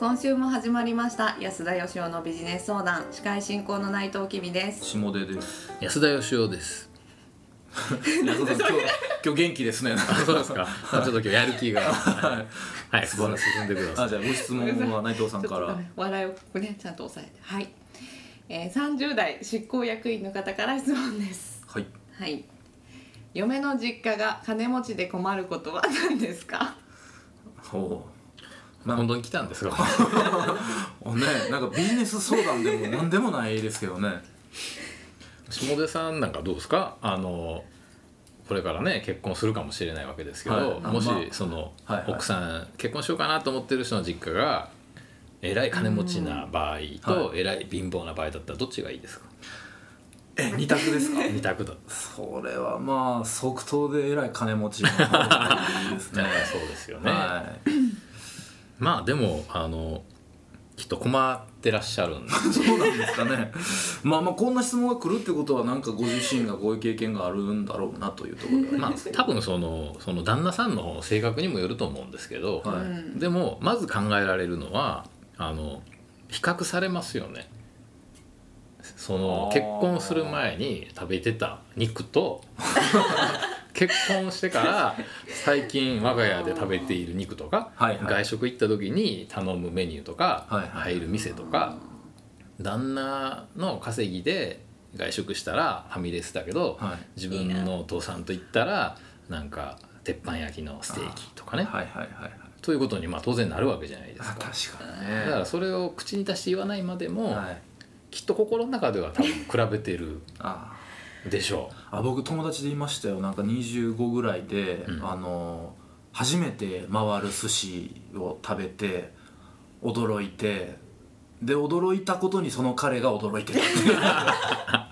今週も始まりました安田義雄のビジネス相談司会進行の内藤きみです下出です。安田義雄です。安田さん今日 今日元気ですね。あそうですか。ちょっと今日やる気が。はい。はい、素晴らしい。進んでくださあい。じゃあご質問は内藤さんから。ちょっとね笑いをねちゃんと抑えてはい、えー、30代執行役員の方から質問ですはい。はい嫁の実家が金持ちで困ることは何ですか？ほまあ本当に来たんですが。う。ねなんかビジネス相談でも何でもないですけどね。下出さんなんかどうですか？あの。これからね結婚するかもしれないわけですけど、はいもしまあその、はいはい奥さん結婚しようかなと思ってる人の実家がえらい金持ちな場合と、はえらい貧乏な場合だったらどっちがいいですか？え二択ですか？二択だそれはまあ即答でえらい金持ちの方がいいですね。そうですよね、はい。まあでもあのきっと困ってらっしゃるんで そうなんですかね。まあまあこんな質問が来るってことはなんかご自身がこういう経験があるんだろうなというところでまあ。多分そのその旦那さんの性格にもよると思うんですけど、はいうんでもまず考えられるのはあの比較されますよねその結婚する前に食べてた肉と 結婚してから最近我が家で食べている肉とか、はいはい。外食行った時に頼むメニューとか、はいはい。入る店とか旦那の稼ぎで外食したらファミレスだけど、はい。自分のお父さんと行ったらなんか鉄板焼きのステーキとかね。はいはいはいはい。ということにまあ当然なるわけじゃないですあか確かにね。だからそれを口に出して言わないまでも、はい。きっと心の中では多分比べてるあでしょあ僕友達でいましたよ。なんか25ぐらいで、うん。あの初めて回る寿司を食べて驚いてで驚いたことにその彼が驚いてた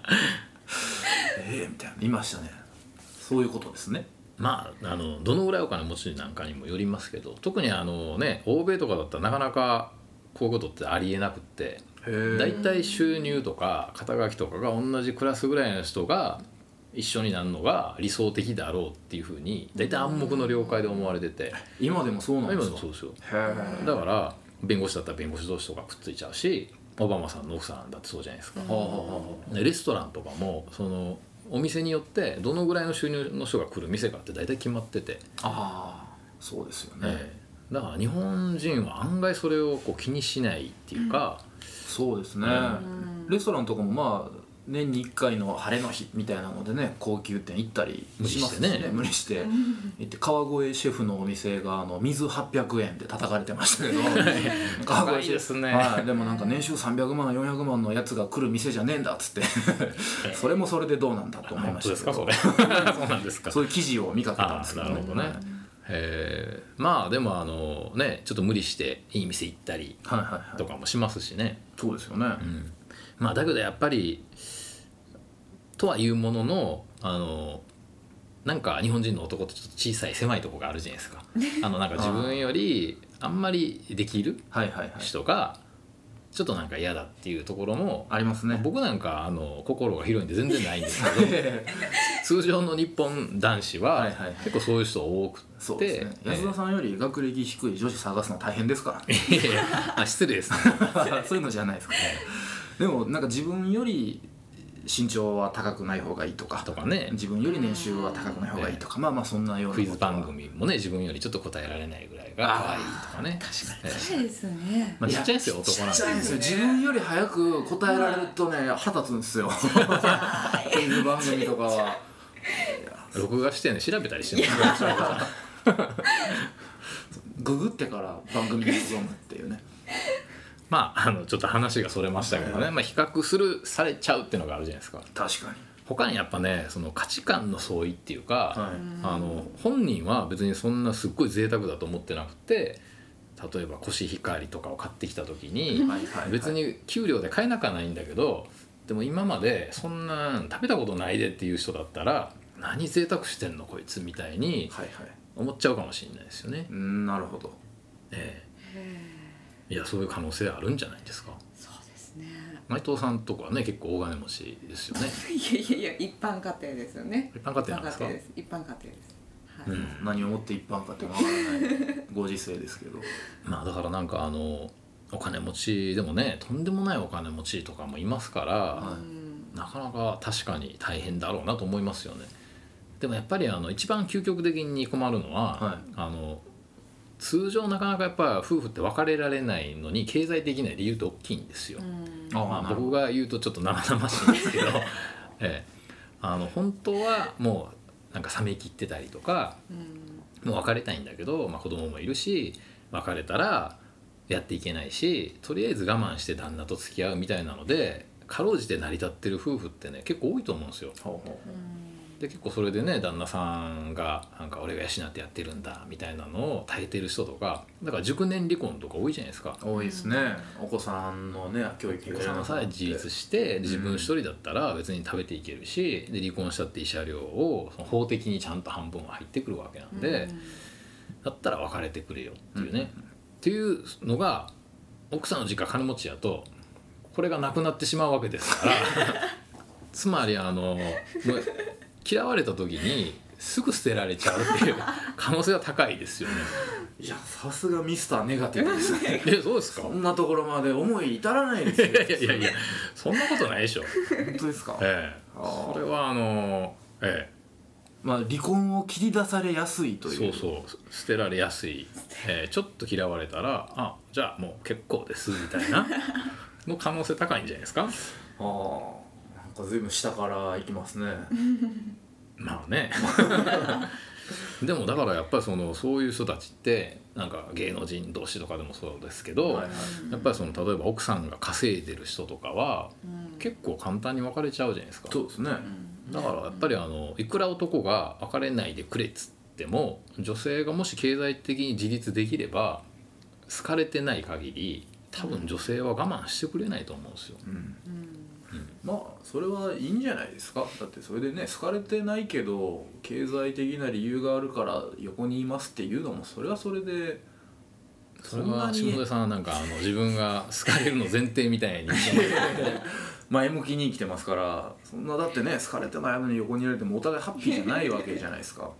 ええみたいな。いましたね。そういうことですね。うまああのどのぐらいお金持ちなんかにもよりますけど特にあのね欧米とかだったらなかなかこういうことってありえなくって大体収入とか肩書きとかが同じクラスぐらいの人が一緒になるのが理想的だろうっていうふうに大体暗黙の了解で思われてて。今でもそうなん今ですか？でもそうですよ。だから弁護士だったら弁護士同士とかくっついちゃうしオバマさんの奥さんだってそうじゃないですか、レストランとかもそのお店によってどのぐらいの収入の人が来る店かって大体決まってて、ああーそうですよね、ええ。だから日本人は案外それをこう気にしないっていうか、そうですね、うん。レストランとかもまあ年に1回の晴れの日みたいなのでね高級店行ったりしますしね。無無理して。行って川越シェフのお店があの水800円で叩かれてましたけど。川高い越シェフ。ですね。はい、でもなんか年収300万400万のやつが来る店じゃねえんだっつって。それもそれでどうなんだと思いましたけど。ですかそれ。そうなんですか。そういう記事を見かけたんあですけどあなるほどね、えー。まあでもあのねちょっと無理していい店行ったりはいはいはい。とかもしますしね、そうですよね、うん。まあだけどやっぱりとはいうもののあのなんか日本人の男ってちょっと小さい狭いとこがあるじゃないですか。あのなんか自分よりあんまりできるはいはいはい。人がちょっとなんか嫌だっていうところもありますね。僕なんかあの心が広いんで全然ないんですけど 通常の日本男子は結構そういう人多くて、そうですね。安田さんより学歴低い女子探すの大変ですから。ねいやいやあ失礼ですね。そういうのじゃないですか、でもなんか自分より身長は高くない方がいいとかとかね。自分より年収は高くない方がいいとか、まあまあそんなようなクイズ番組もね自分よりちょっと答えられないぐらいが可愛いとかね。確かに。そうですね。まあ、ちっちゃいんですよ男ちなんてっちゃいんですよ自分より早く答えられるとね腹立つんですよ。クイズ番組とかは。録画してね調べたりしてます。ググってから番組に臨むっていうねまああのちょっと話がそれましたけどね、まあ、比較するされちゃうっていうのがあるじゃないですか。確かに。他にやっぱねその価値観の相違っていうか、はい。あの本人は別にそんなすっごい贅沢だと思ってなくて例えばコシヒカリとかを買ってきた時にはいはいはい。別に給料で買えなくはないんだけどでも今までそんなん食べたことないでっていう人だったら何贅沢してんのこいつみたいにはいはい。思っちゃうかもしれないですよね。うんなるほど。ええいやそういう可能性あるんじゃないですか？そうですね。内藤さんとかはね結構大金持ちですよね。いやいやいや一般家庭ですよね。一般家庭なんですか？一般家庭です。一般家庭です。はい。うん。何をもって一般かってわからない。ご時世ですけど。まあだからなんかあのお金持ちでもねとんでもないお金持ちとかもいますから、はい。なかなか確かに大変だろうなと思いますよね。でもやっぱりあの一番究極的に困るのは、はい。あの通常なかなかやっぱ夫婦って別れられないのに経済的な理由って大きいんですよ。あまあ、僕が言うとちょっと生々しいんですけど、ええ、あの本当はもうなんか冷め切ってたりとかもう別れたいんだけど、まあ、子供もいるし別れたらやっていけないしとりあえず我慢して旦那と付き合うみたいなのでかろうじて成り立ってる夫婦ってね結構多いと思うんですよ。ほうほで結構それでね旦那さんがなんか俺が養ってやってるんだみたいなのを耐えてる人とかだから熟年離婚とか多いじゃないですか。う多いですね。お子さんのね教育お子さんさえ自立して自分一人だったら別に食べていけるしで離婚したって慰謝料をその法的にちゃんと半分は入ってくるわけなんで、だったら別れてくれよっていうね、っていうのが奥さんの実家金持ちやとこれがなくなってしまうわけですから。つまりあの嫌われた時にすぐ捨てられちゃうっていう 可能性が高いですよね。いやさすがミスターネガティブですね。えそうですか？そんなところまで思い至らないですよ。いやいやいやそんなことないでしょ。本当ですか？ええ。それはあのえまあ離婚を切り出されやすいとえいう。そうそう。捨てられやすい、ええちょっと嫌われたらあじゃあもう結構ですみたいな。の可能性高いんじゃないですか？ああか随分下からいきますね。まあね。でもだからやっぱりそのそういう人たちってなんか芸能人同士とかでもそうですけど、はいはい。やっぱりその例えば奥さんが稼いでる人とかは結構簡単に別れちゃうじゃないですか。そうですね。だからやっぱりあのいくら男が別れないでくれっつっても女性がもし経済的に自立できれば好かれてない限り多分女性は我慢してくれないと思うんですよ。まあそれはいいんじゃないですか？だってそれでね好かれてないけど経済的な理由があるから横にいますっていうのもそれはそれでそれは下出さんはなんかあの自分が好かれるの前提みたいに 前向きに生きてますからそんなだってね好かれてないのに横にいられてもお互いハッピーじゃないわけじゃないですか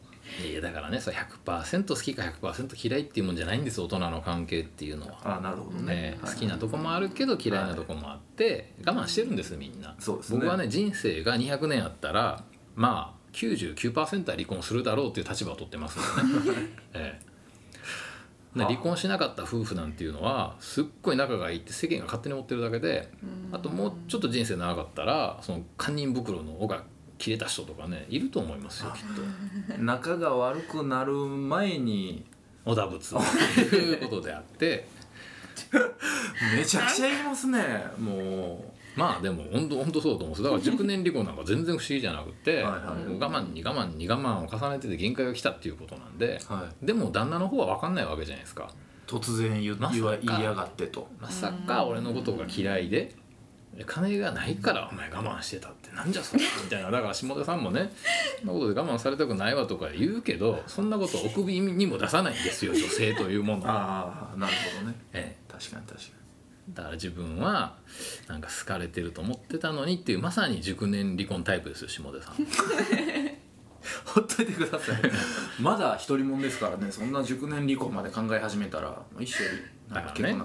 いやだからねそれ100%好きか100%嫌いっていうもんじゃないんです大人の関係っていうのは。ああなるほどね。ね、はい。好きなとこもあるけど嫌いなとこもあって、我慢してるんですみんな。そうですね。僕はね人生が200年あったらまあ99%は離婚するだろうっていう立場を取ってますのでね、ええ。で離婚しなかった夫婦なんていうのはすっごい仲がいいって世間が勝手に思ってるだけであともうちょっと人生長かったらその堪忍袋の尾が切れた人とかねいると思いますよきっと。仲が悪くなる前に織田仏。ということであって。めちゃくちゃ言いますね。もまあでも本当本当そうだと思うんですだから熟年離婚なんか全然不思議じゃなくてはいはい我慢に我慢に我慢を重ねてて限界が来たっていうことなんで、う、はい、でも旦那の方は分かんないわけじゃないですか。突然言,、言いやがってと。まさか俺のことが嫌いで金がないからお前我慢してたってなんじゃそれ みたいな。だから下田さんもねそんなことで我慢されたくないわとか言うけどそんなことお首にも出さないんですよ 女性というものは、ああなるほどね。え確かに確かえ、だから自分はなんか好かれてると思ってたのにっていうまさに熟年離婚タイプですよ下田さん。に ほっといてください。まだ一人もんですからねそんな熟年離婚まで考え始めたら一緒になんかだからね。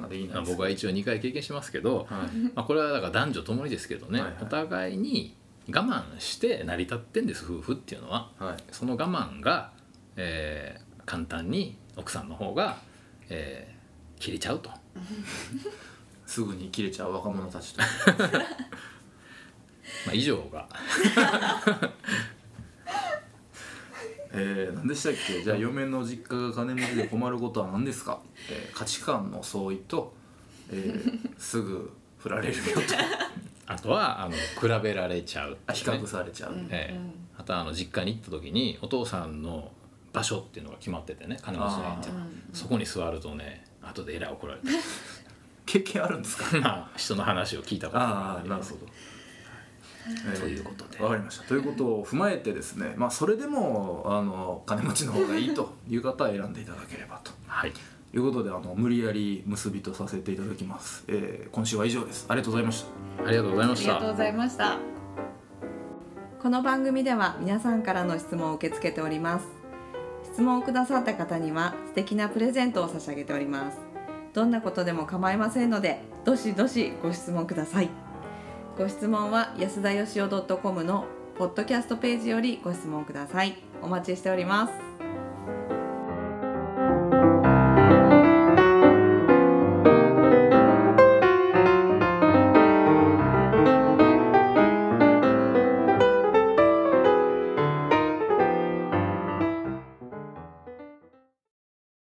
僕は一応2回経験しますけど、はい。まあ、これはだから男女ともにですけどね、はいはい。お互いに我慢して成り立ってんです夫婦っていうのは。はい。その我慢が、えー簡単に奥さんの方が、えー切れちゃうと。すぐに切れちゃう若者たちと。まあ以上が えー、何でしたっけ？じゃあ嫁の実家が金持ちで困ることは何ですか、えー価値観の相違と、えー すぐ振られるよと。あとはあの比べられちゃう、あ比較されちゃう、ええ。あとはあの実家に行った時にお父さんの場所っていうのが決まっててね金持ちのいそこに座るとね後でえらい怒られ 経験あるんですか？た まあ人の話を聞いたことがあありますあなるほど。えーということで。わかりました。ということを踏まえてですねまあそれでもあの金持ちの方がいいという方は選んでいただければと。はい。いうことであの無理やり結びとさせていただきます、えー今週は以上です。ありがとうございました。ありがとうございました。ありがとうございました。この番組では皆さんからの質問を受け付けております。質問をくださった方には素敵なプレゼントを差し上げております。どんなことでも構いませんのでどしどしご質問くださいご質問は安田よしお .com のポッドキャストページよりご質問ください。お待ちしております。